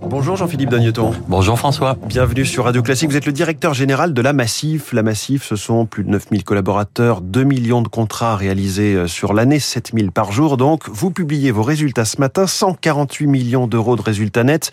Bonjour Jean-Philippe Dagneton. Bonjour François. Bienvenue sur Radio Classique. Vous êtes le directeur général de la Massif. La Massif, ce sont plus de 9000 collaborateurs, 2 millions de contrats réalisés euh, sur l'année, 7000 par jour. Donc, vous publiez vos résultats ce matin, 148 millions d'euros de résultats nets,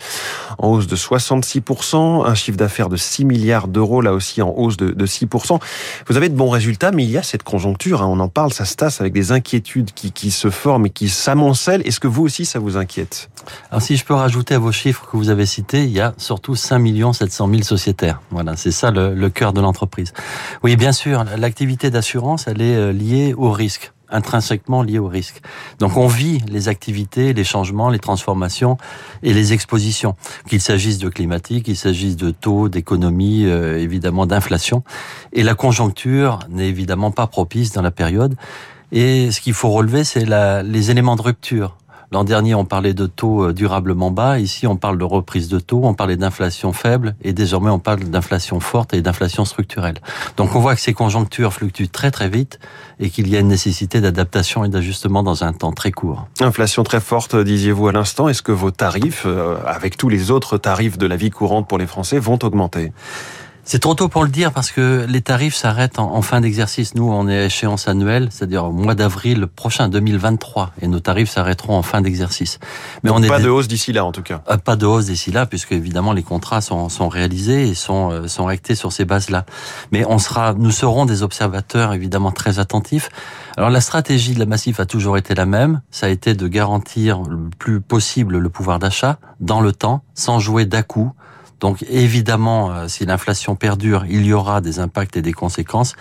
en hausse de 66%, un chiffre d'affaires de 6 milliards d'euros, là aussi en hausse de, 6%. Vous avez de bons résultats, mais il y a cette conjoncture, hein, on en parle, ça se tasse avec des inquiétudes qui, qui se forment et qui s'amoncellent. Est-ce que vous aussi, ça vous inquiète? Alors si je peux rajouter à vos chiffres que vous avez cités, il y a surtout 5 700 000 sociétaires. Voilà, c'est ça le, cœur de l'entreprise. Oui, bien sûr, l'activité d'assurance, elle est euh, liée au risque intrinsèquement liée au risque. Donc on vit les activités, les changements, les transformations et les expositions, qu'il s'agisse de climatique, qu'il s'agisse de taux, d'économie, euh, évidemment d'inflation. Et la conjoncture n'est évidemment pas propice dans la période. Et ce qu'il faut relever, c'est les éléments de rupture. L'an dernier, on parlait de taux euh, durablement bas. Ici, on parle de reprise de taux, on parlait d'inflation faible, et désormais, on parle d'inflation forte et d'inflation structurelle. Donc, on voit que ces conjonctures fluctuent très très vite et qu'il y a une nécessité d'adaptation et d'ajustement dans un temps très court. Inflation très forte, disiez-vous à l'instant. Est-ce que vos tarifs, euh, avec tous les autres tarifs de la vie courante pour les Français, vont augmenter? C'est trop tôt pour le dire parce que les tarifs s'arrêtent en, fin d'exercice. Nous, on est à échéance annuelle, c'est-à-dire au mois d'avril prochain, 2023, et nos tarifs s'arrêteront en fin d'exercice. Mais on est pas de hausse d'ici là, en tout cas. Euh, pas de hausse d'ici là, puisque évidemment les contrats sont, sont réalisés et sont, euh, sont actés sur ces bases-là. Mais on sera, nous serons des observateurs évidemment très attentifs. Alors la stratégie de la Massif a toujours été la même. Ça a été de garantir le plus possible le pouvoir d'achat dans le temps, sans jouer d'à-coup donc évidemment, euh, si l'inflation perdure, il y aura des impacts et des conséquences,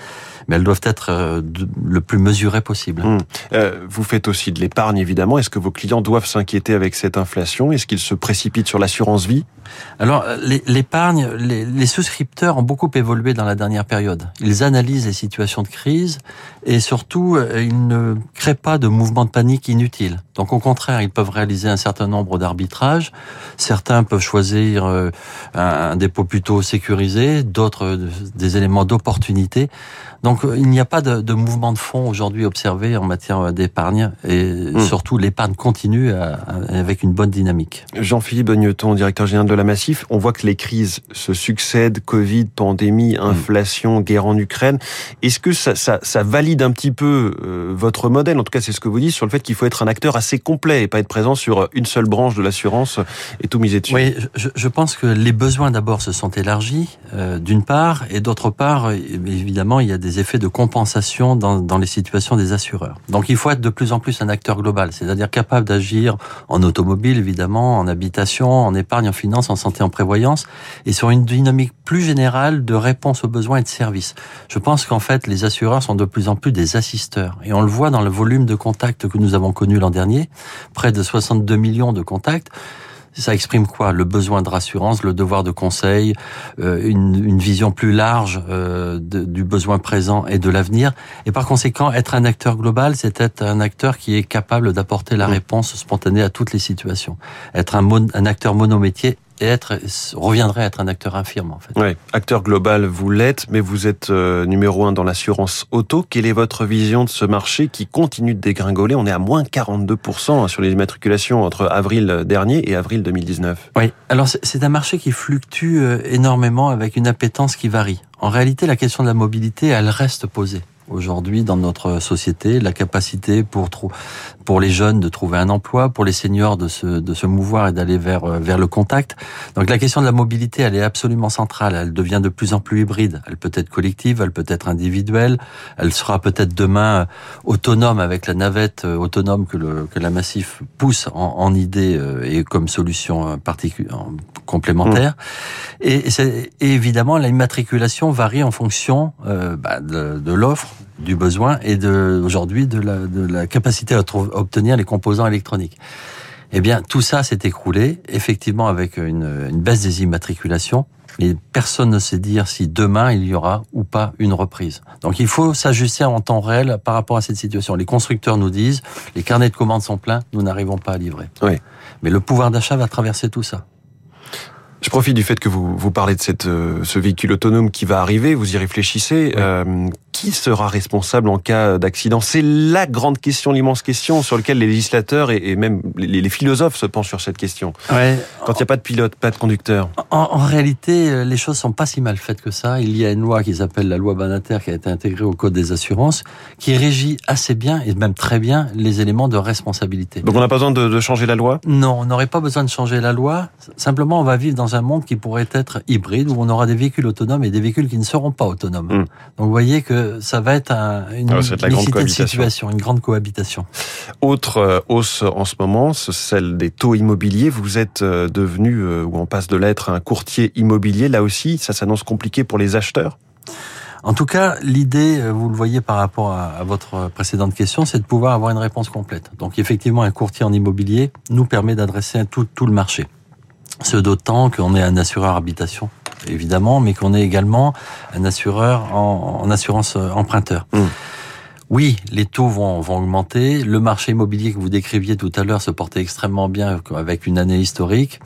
mais elles doivent être euh, le plus mesurées possible. Hum. Euh, vous faites aussi de l'épargne, évidemment. Est-ce que vos clients doivent s'inquiéter avec cette inflation? Est-ce qu'ils se précipitent sur l'assurance vie? Alors, l'épargne, les, souscripteurs ont beaucoup évolué dans la dernière période. Ils analysent les situations de crise et surtout, ils ne créent pas de mouvements de panique inutiles. Donc au contraire, ils peuvent réaliser un certain nombre d'arbitrages. Certains peuvent choisir un dépôt plutôt sécurisé, d'autres des éléments d'opportunité. Donc il n'y a pas de, de, mouvement de fond aujourd'hui observé en matière d'épargne et hmm. surtout l'épargne continue avec une bonne dynamique. Jean-Philippe Bogneton, directeur général de la Massif, on voit que les crises se succèdent, Covid, pandémie, hmm. inflation, guerre en Ukraine. Est-ce que ça, ça, ça, valide un petit peu euh, votre modèle? En tout cas, c'est ce que vous dites sur le fait qu'il faut être un acteur assez complet et pas être présent sur une seule branche de l'assurance et tout miser dessus. Oui, je, je pense que les besoins d'abord se sont élargis, euh, d'une part, et d'autre part, évidemment, il y a des effets de compensation dans, dans les situations des assureurs. Donc il faut être de plus en plus un acteur global, c'est-à-dire capable d'agir en automobile, évidemment, en habitation, en épargne, en finance, en santé, en prévoyance, et sur une dynamique plus générale de réponse aux besoins et de services. Je pense qu'en fait, les assureurs sont de plus en plus des assisteurs, et on le voit dans le volume de contacts que nous avons connu l'an dernier, près de 62 millions de contacts. Ça exprime quoi? Le besoin de rassurance, le devoir de conseil, euh, une, une vision plus large euh, du besoin présent et de l'avenir. Et par conséquent, être un acteur global, c'est être un acteur qui est capable d'apporter la réponse spontanée à toutes les situations. Être un, un acteur monométier et être reviendrait à être un acteur infirme en fait. Oui, acteur global, vous l'êtes, mais vous êtes euh, numéro un dans l'assurance auto. Quelle est votre vision de ce marché qui continue de dégringoler? On est à moins 42% sur les immatriculations entre avril dernier et avril 2019. Oui, alors c'est un marché qui fluctue euh, énormément avec une appétence qui varie. En réalité, la question de la mobilité, elle reste posée aujourd'hui dans notre société, la capacité pour pour les jeunes de trouver un emploi, pour les seniors de se de se mouvoir et d'aller vers euh, vers le contact. Donc la question de la mobilité, elle est absolument centrale. Elle devient de plus en plus hybride. Elle peut être collective, elle peut être individuelle. Elle sera peut-être demain euh, autonome avec la navette euh, autonome que le que la Massif pousse en, en idée et comme solution particulière complémentaire. Mmh. Et, et, évidemment, l'immatriculation varie en fonction bah, de, de l'offre du besoin et de aujourd'hui de la, de la capacité à, obtenir les composants électroniques. Eh bien, tout ça s'est écroulé, effectivement, avec une, une, baisse des immatriculations, mais personne ne sait dire si demain il y aura ou pas une reprise. Donc, il faut s'ajuster en temps réel par rapport à cette situation. Les constructeurs nous disent, les carnets de commandes sont pleins, nous n'arrivons pas à livrer. Oui. Mais le pouvoir d'achat va traverser tout ça. Je profite du fait que vous, vous parlez de cette, euh, ce véhicule autonome qui va arriver, vous y réfléchissez. Euh, qui sera responsable en cas d'accident? C'est la grande question, l'immense question sur laquelle les législateurs et, même les, philosophes se penchent sur cette question. Ouais. Quand il n'y a pas de pilote, pas de conducteur. En, réalité, euh, les choses sont pas si mal faites que ça. Il y a une loi qui s'appelle la loi Banater qui a été intégrée au Code des assurances, qui régit assez bien et même très bien les éléments de responsabilité. Donc on n'a pas besoin de, de changer la loi? Non, on n'aurait pas besoin de changer la loi. Simplement, on va vivre dans un monde qui pourrait être hybride, où on aura des véhicules autonomes et des véhicules qui ne seront pas autonomes. Hmm. Donc vous voyez que ça va être une, ah, de situation, une grande cohabitation. Autre euh, hausse en ce moment, celle des taux immobiliers. Vous êtes euh, devenu, euh, ou on passe de l'être, un courtier immobilier. Là aussi, ça s'annonce compliqué pour les acheteurs en tout cas, l'idée, vous le voyez par rapport à, votre précédente question, c'est de pouvoir avoir une réponse complète. Donc effectivement, un courtier en immobilier nous permet d'adresser tout, tout le marché. Ce d'autant qu'on est un assureur habitation, évidemment, mais qu'on est également un assureur en, assurance euh, emprunteur. Mmh. Oui, les taux vont, vont augmenter. Le marché immobilier que vous décriviez tout à l'heure se portait extrêmement bien avec une année historique.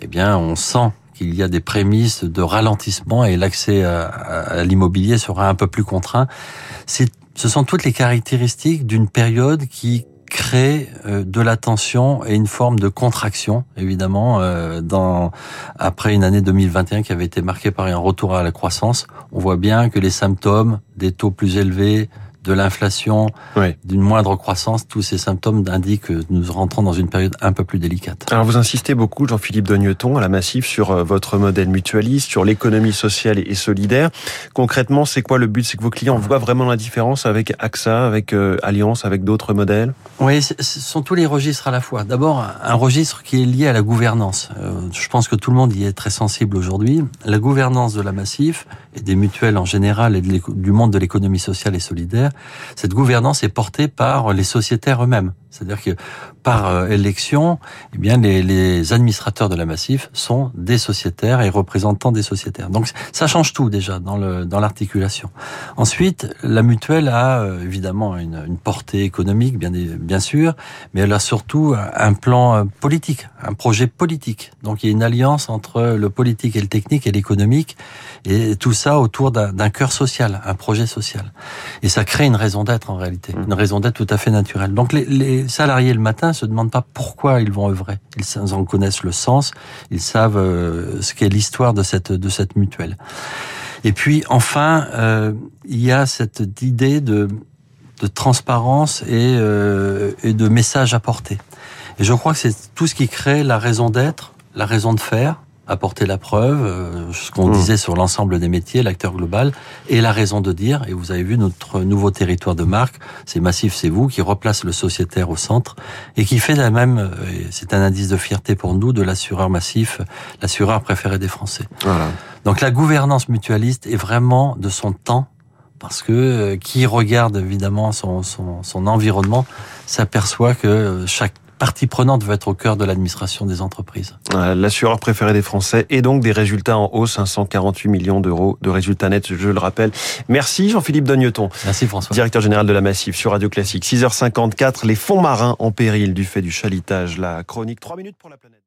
Eh bien, on sent qu'il y a des prémices de ralentissement et l'accès à, à l'immobilier sera un peu plus contraint. Ce sont toutes les caractéristiques d'une période qui crée euh, de la tension et une forme de contraction, évidemment, euh, dans après une année 2021 qui avait été marquée par un retour à la croissance. On voit bien que les symptômes des taux plus élevés, de l'inflation, d'une moindre croissance, tous ces symptômes indiquent que nous rentrons dans une période un peu plus délicate. Alors vous insistez beaucoup, Jean-Philippe Dogneton, à la Massif, sur euh, votre modèle mutualiste, sur l'économie sociale et solidaire. Concrètement, c'est quoi le but? C'est que vos clients voient vraiment la différence avec AXA, avec euh, Alliance, avec d'autres modèles? Oui, ce sont tous les registres à la fois. D'abord, un registre qui est lié à la gouvernance. Euh, je pense que tout le monde y est très sensible aujourd'hui. La gouvernance de la Massif et des mutuelles en général et du monde de l'économie sociale et solidaire cette gouvernance est portée par les sociétaires eux-mêmes. C'est-à-dire que par euh, élection, eh bien les, les, administrateurs de la Massif sont des sociétaires et représentants des sociétaires. Donc ça change tout déjà dans le dans l'articulation. Ensuite, la mutuelle a euh, évidemment une, une, portée économique bien bien sûr, mais elle a surtout un plan euh, politique, un projet politique. Donc il y a une alliance entre le politique et le technique et l'économique et tout ça autour d'un cœur social, un projet social. Et ça crée une raison d'être en réalité, une raison d'être tout à fait naturelle. Donc les, les salariés le matin se demandent pas pourquoi ils vont œuvrer. Ils en connaissent le sens, ils savent euh, ce qu'est l'histoire de cette de cette mutuelle. Et puis enfin, euh, il y a cette idée de de transparence et, euh, et de message apporté. Et je crois que c'est tout ce qui crée la raison d'être, la raison de faire, apporter la preuve, euh, ce qu'on mmh. disait sur l'ensemble des métiers, l'acteur global, et la raison de dire, et vous avez vu notre nouveau territoire de marque, c'est Massif, c'est vous, qui replace le sociétaire au centre, et qui fait la même, euh, c'est un indice de fierté pour nous, de l'assureur massif, l'assureur préféré des Français. Donc la gouvernance mutualiste est vraiment de son temps, parce que euh, qui regarde évidemment son, son, son environnement s'aperçoit que chaque partie prenante veut être au cœur de l'administration des entreprises. L'assureur préféré des Français et donc des résultats en hausse, 548 millions d'euros de résultats nets, je le rappelle. Merci Jean-Philippe Dogneton. Merci François. Directeur général de la Massif sur Radio Classique. 6h54, les fonds marins en péril du fait du chalitage. La chronique 3 minutes pour la planète.